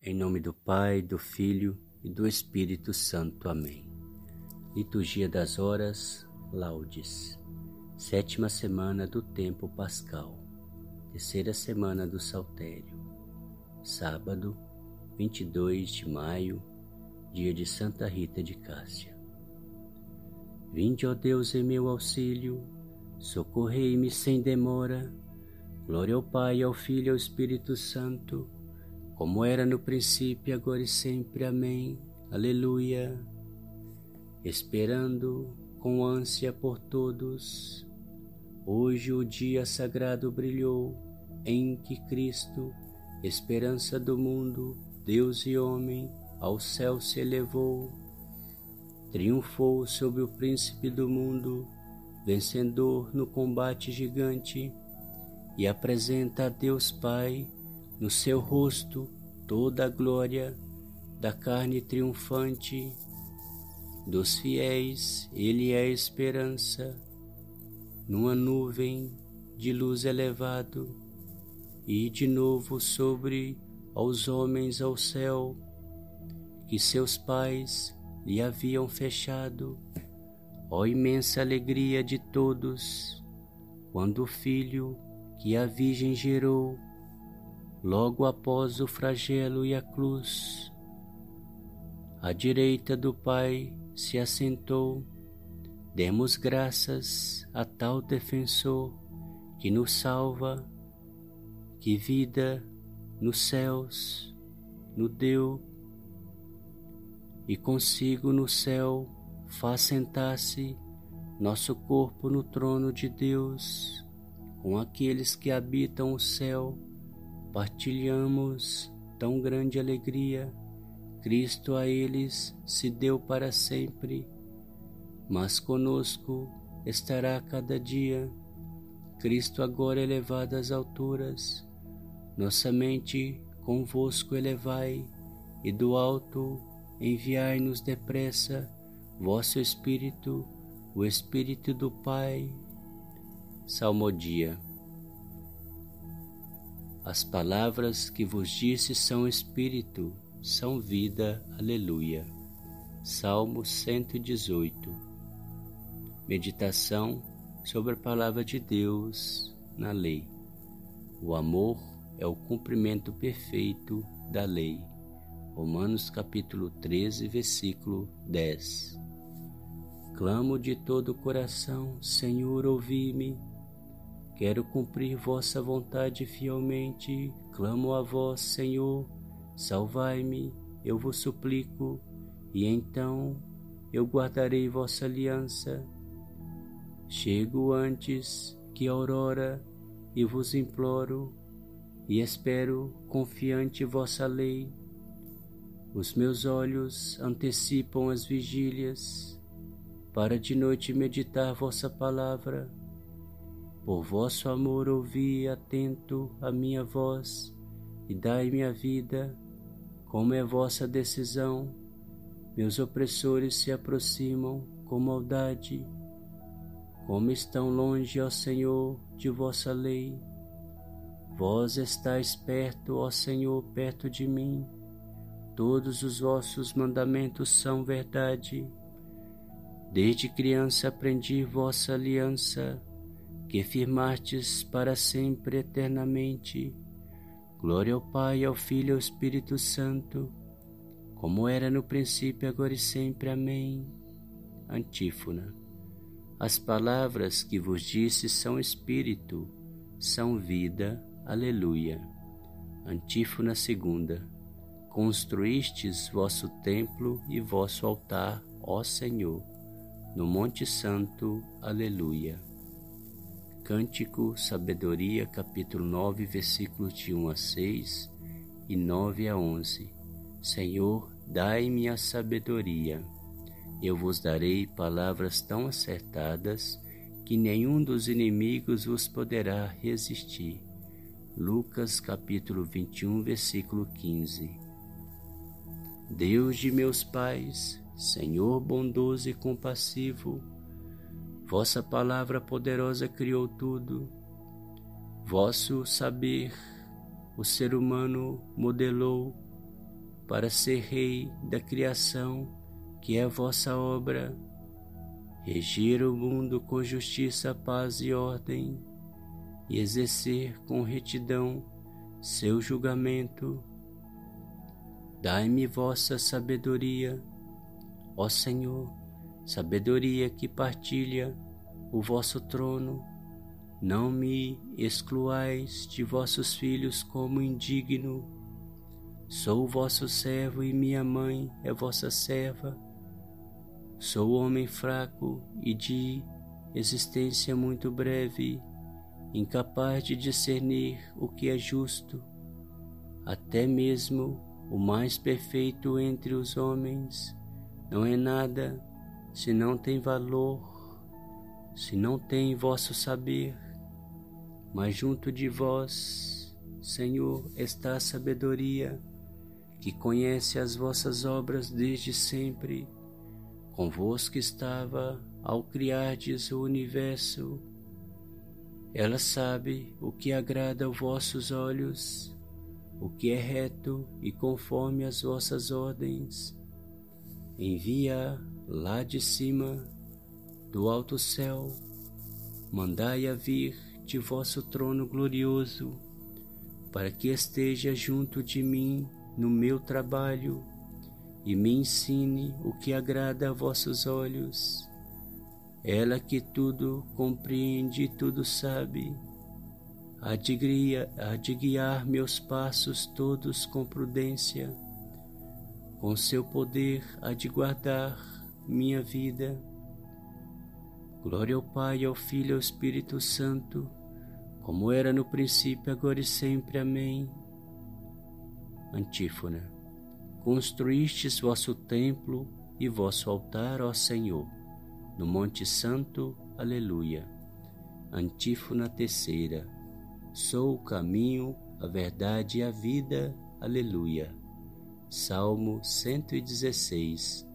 Em nome do Pai, do Filho e do Espírito Santo. Amém. Liturgia das Horas, Laudes. Sétima semana do Tempo Pascal. Terceira semana do Saltério. Sábado, 22 de maio, dia de Santa Rita de Cássia. Vinde, ó Deus, em meu auxílio, socorrei-me sem demora. Glória ao Pai, ao Filho e ao Espírito Santo como era no princípio, agora e sempre. Amém. Aleluia. Esperando com ânsia por todos, hoje o dia sagrado brilhou, em que Cristo, esperança do mundo, Deus e homem, ao céu se elevou. Triunfou sobre o príncipe do mundo, vencedor no combate gigante, e apresenta a Deus Pai no seu rosto toda a glória da carne triunfante. Dos fiéis, ele é a esperança, numa nuvem de luz elevado, e de novo sobre aos homens ao céu, que seus pais lhe haviam fechado, ó imensa alegria de todos, quando o filho que a Virgem gerou logo após o flagelo e a cruz. À direita do Pai se assentou, demos graças a tal defensor que nos salva, que vida nos céus nos deu, e consigo no céu faz sentar-se nosso corpo no trono de Deus, com aqueles que habitam o céu partilhamos tão grande alegria. Cristo a eles se deu para sempre, mas conosco estará cada dia. Cristo agora elevado às alturas, nossa mente convosco elevai, e do alto enviai-nos depressa vosso Espírito, o Espírito do Pai. Salmodia. As palavras que vos disse são espírito, são vida. Aleluia. Salmo 118. Meditação sobre a palavra de Deus na lei. O amor é o cumprimento perfeito da lei. Romanos capítulo 13, versículo 10. Clamo de todo o coração, Senhor, ouvi-me Quero cumprir vossa vontade fielmente. Clamo a vós, Senhor, salvai-me, eu vos suplico, e então eu guardarei vossa aliança. Chego antes que a aurora e vos imploro, e espero confiante vossa lei. Os meus olhos antecipam as vigílias, para de noite meditar vossa palavra por vosso amor ouvi atento a minha voz e dai-me a vida, como é vossa decisão. Meus opressores se aproximam com maldade. Como estão longe, ó Senhor, de vossa lei. Vós estáis perto, ó Senhor, perto de mim. Todos os vossos mandamentos são verdade. Desde criança aprendi vossa aliança que firmastes para sempre eternamente. Glória ao Pai, ao Filho e ao Espírito Santo, como era no princípio, agora e sempre. Amém. Antífona. As palavras que vos disse são espírito, são vida. Aleluia. Antífona segunda. Construístes vosso templo e vosso altar, ó Senhor, no Monte Santo. Aleluia. Cântico Sabedoria, capítulo 9, versículos de 1 a 6 e 9 a 11. Senhor, dai-me a sabedoria. Eu vos darei palavras tão acertadas que nenhum dos inimigos vos poderá resistir. Lucas capítulo 21, versículo 15. Deus de meus pais, Senhor bondoso e compassivo, Vossa palavra poderosa criou tudo. Vosso saber o ser humano modelou para ser Rei da criação, que é a vossa obra, regir o mundo com justiça, paz e ordem, e exercer com retidão seu julgamento. Dai-me vossa sabedoria, ó Senhor, sabedoria que partilha o vosso trono. Não me excluais de vossos filhos como indigno. Sou vosso servo e minha mãe é vossa serva. Sou homem fraco e de existência muito breve, incapaz de discernir o que é justo. Até mesmo o mais perfeito entre os homens não é nada se não tem valor, se não tem vosso saber. Mas junto de vós, Senhor, está a sabedoria que conhece as vossas obras desde sempre. Convosco estava ao criardes o universo. Ela sabe o que agrada aos vossos olhos, o que é reto e conforme as vossas ordens. Envia lá de cima, do alto céu, mandai-a vir de vosso trono glorioso, para que esteja junto de mim no meu trabalho e me ensine o que agrada a vossos olhos. Ela que tudo compreende e tudo sabe, há de, guiar, há de guiar meus passos todos com prudência, com seu poder há de guardar minha vida. Glória ao Pai, ao Filho e ao Espírito Santo, como era no princípio, agora e sempre. Amém. Antífona. Construístes vosso templo e vosso altar, ó Senhor, no Monte Santo. Aleluia. Antífona terceira. Sou o caminho, a verdade e a vida. Aleluia. Salmo 116.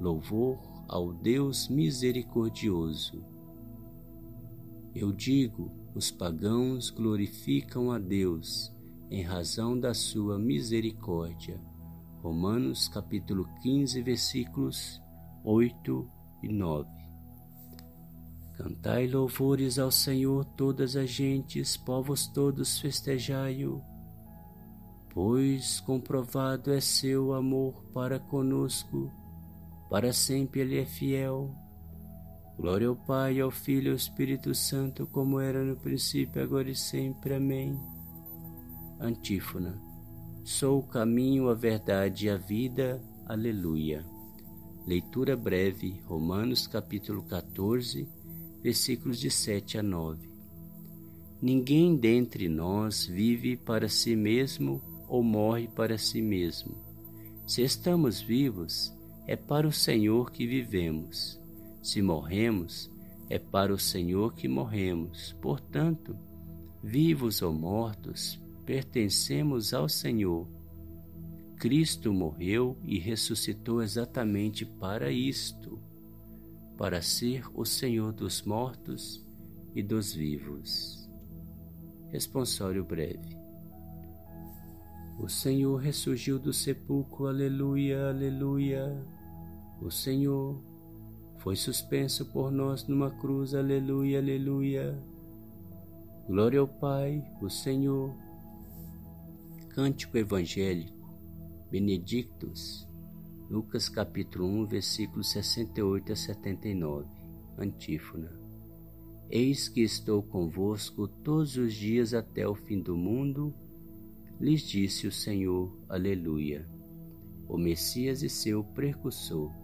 Louvor ao Deus misericordioso. Eu digo, os pagãos glorificam a Deus em razão da sua misericórdia. Romanos capítulo 15, versículos 8 e 9. Cantai louvores ao Senhor todas as gentes, povos todos festejai-o, pois comprovado é seu amor para conosco, para sempre ele é fiel. Glória ao Pai, ao Filho e ao Espírito Santo, como era no princípio, agora e sempre. Amém. Antífona. Sou o caminho, a verdade e a vida. Aleluia. Leitura breve, Romanos capítulo 14, versículos de 7 a 9. Ninguém dentre nós vive para si mesmo ou morre para si mesmo. Se estamos vivos, é para o Senhor que vivemos. Se morremos, é para o Senhor que morremos. Portanto, vivos ou mortos, pertencemos ao Senhor. Cristo morreu e ressuscitou exatamente para isto, para ser o Senhor dos mortos e dos vivos. Responsório breve. O Senhor ressurgiu do sepulcro, aleluia, aleluia. O Senhor foi suspenso por nós numa cruz, aleluia, aleluia. Glória ao Pai, o Senhor, Cântico Evangélico, Benedictus, Lucas capítulo 1, versículos 68 a 79, Antífona. Eis que estou convosco todos os dias até o fim do mundo, lhes disse o Senhor, aleluia. O Messias e seu precursor.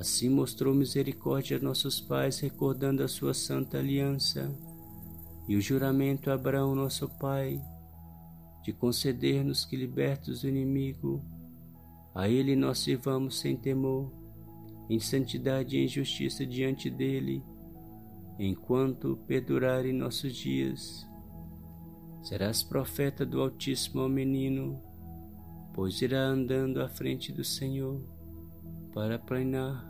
Assim mostrou misericórdia a nossos pais, recordando a sua santa aliança e o juramento a Abraão, nosso pai, de conceder-nos que, libertos do inimigo, a Ele nós sirvamos sem temor em santidade e em justiça diante dele, enquanto perdurarem nossos dias. Serás profeta do Altíssimo ao menino, pois irá andando à frente do Senhor para planear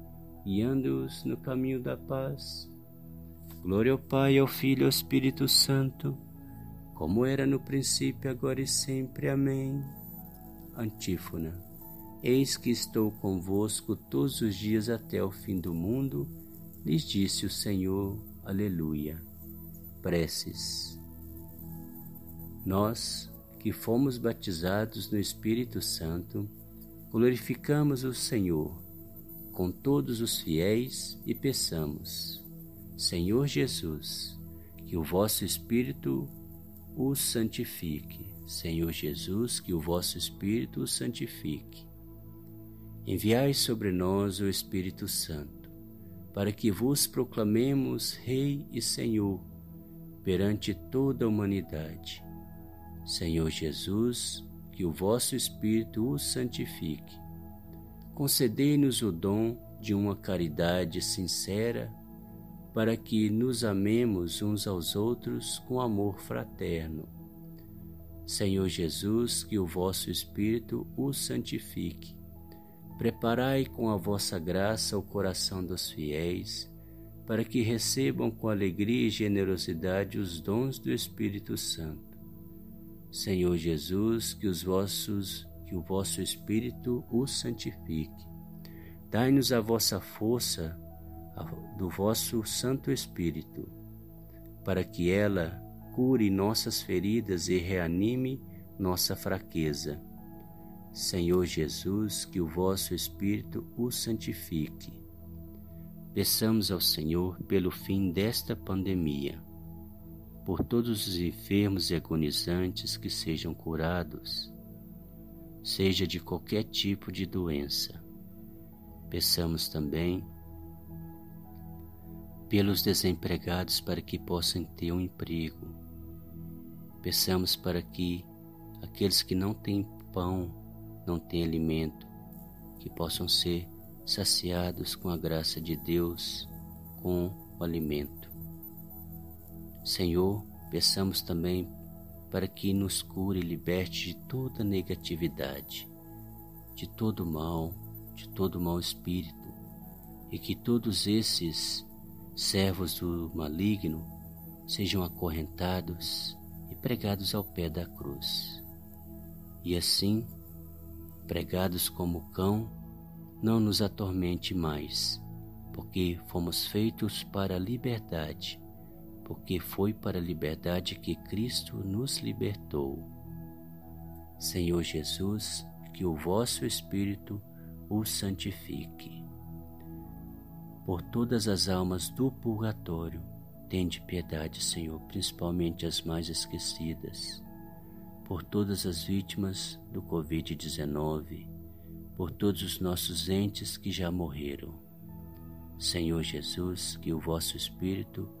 guiando-os no caminho da paz. Glória ao Pai, ao Filho e ao Espírito Santo, como era no princípio, agora e sempre. Amém. Antífona. Eis que estou convosco todos os dias até o fim do mundo, lhes disse o Senhor. Aleluia. Preces. Nós, que fomos batizados no Espírito Santo, glorificamos o Senhor com todos os fiéis e peçamos, Senhor Jesus, que o vosso Espírito o santifique. Senhor Jesus, que o vosso Espírito o santifique. Enviai sobre nós o Espírito Santo, para que vos proclamemos Rei e Senhor perante toda a humanidade. Senhor Jesus, que o vosso Espírito o santifique. Concedei-nos o dom de uma caridade sincera para que nos amemos uns aos outros com amor fraterno. Senhor Jesus, que o vosso Espírito o santifique. Preparai com a vossa graça o coração dos fiéis, para que recebam com alegria e generosidade os dons do Espírito Santo. Senhor Jesus, que os vossos que o vosso Espírito o santifique. Dai-nos a vossa força do vosso Santo Espírito, para que ela cure nossas feridas e reanime nossa fraqueza. Senhor Jesus, que o vosso Espírito o santifique. Peçamos ao Senhor pelo fim desta pandemia, por todos os enfermos e agonizantes que sejam curados, seja de qualquer tipo de doença. Peçamos também pelos desempregados para que possam ter um emprego. Peçamos para que aqueles que não têm pão, não têm alimento, que possam ser saciados com a graça de Deus, com o alimento. Senhor, peçamos também para que nos cure e liberte de toda negatividade, de todo mal, de todo mau espírito, e que todos esses servos do maligno sejam acorrentados e pregados ao pé da cruz. E assim, pregados como cão, não nos atormente mais, porque fomos feitos para a liberdade, porque foi para a liberdade que Cristo nos libertou. Senhor Jesus, que o vosso Espírito o santifique por todas as almas do purgatório, tende piedade, Senhor, principalmente as mais esquecidas, por todas as vítimas do Covid-19, por todos os nossos entes que já morreram. Senhor Jesus, que o vosso Espírito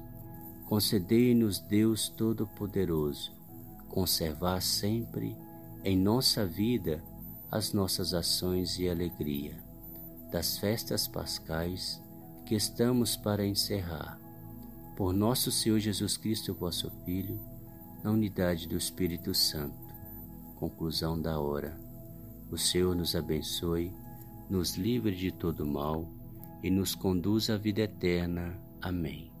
Concedei-nos, Deus Todo-Poderoso, conservar sempre em nossa vida as nossas ações e alegria das festas pascais que estamos para encerrar. Por nosso Senhor Jesus Cristo, vosso Filho, na unidade do Espírito Santo. Conclusão da hora. O Senhor nos abençoe, nos livre de todo mal e nos conduz à vida eterna. Amém.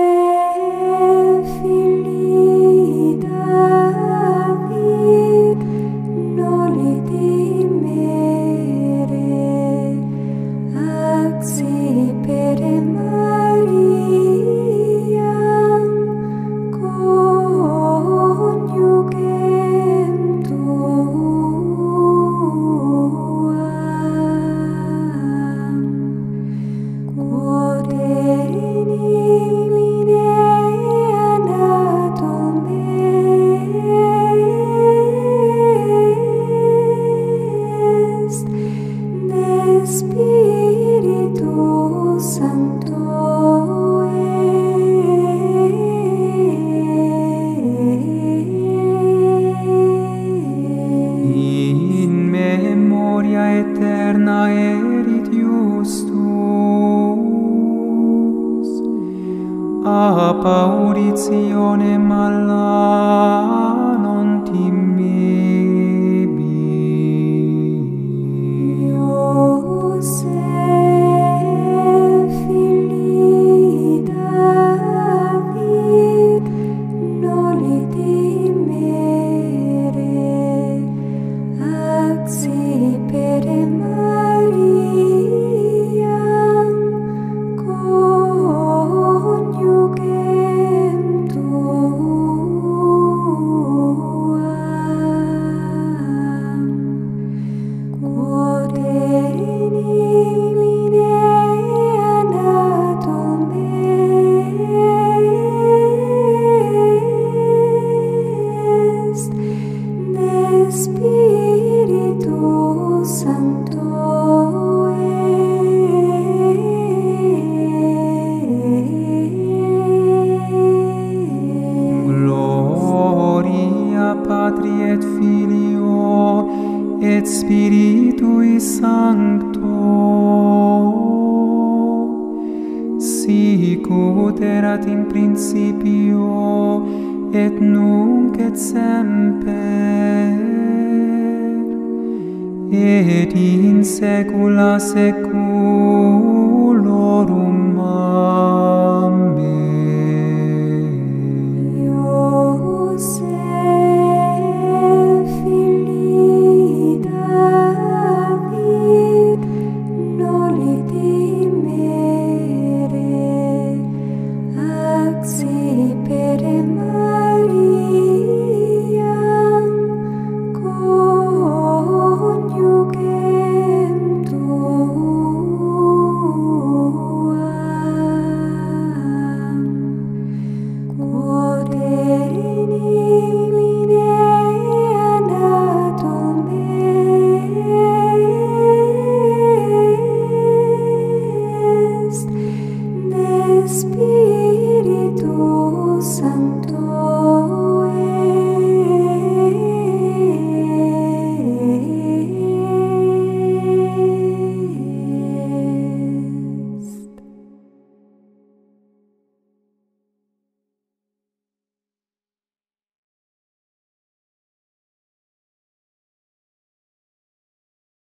six.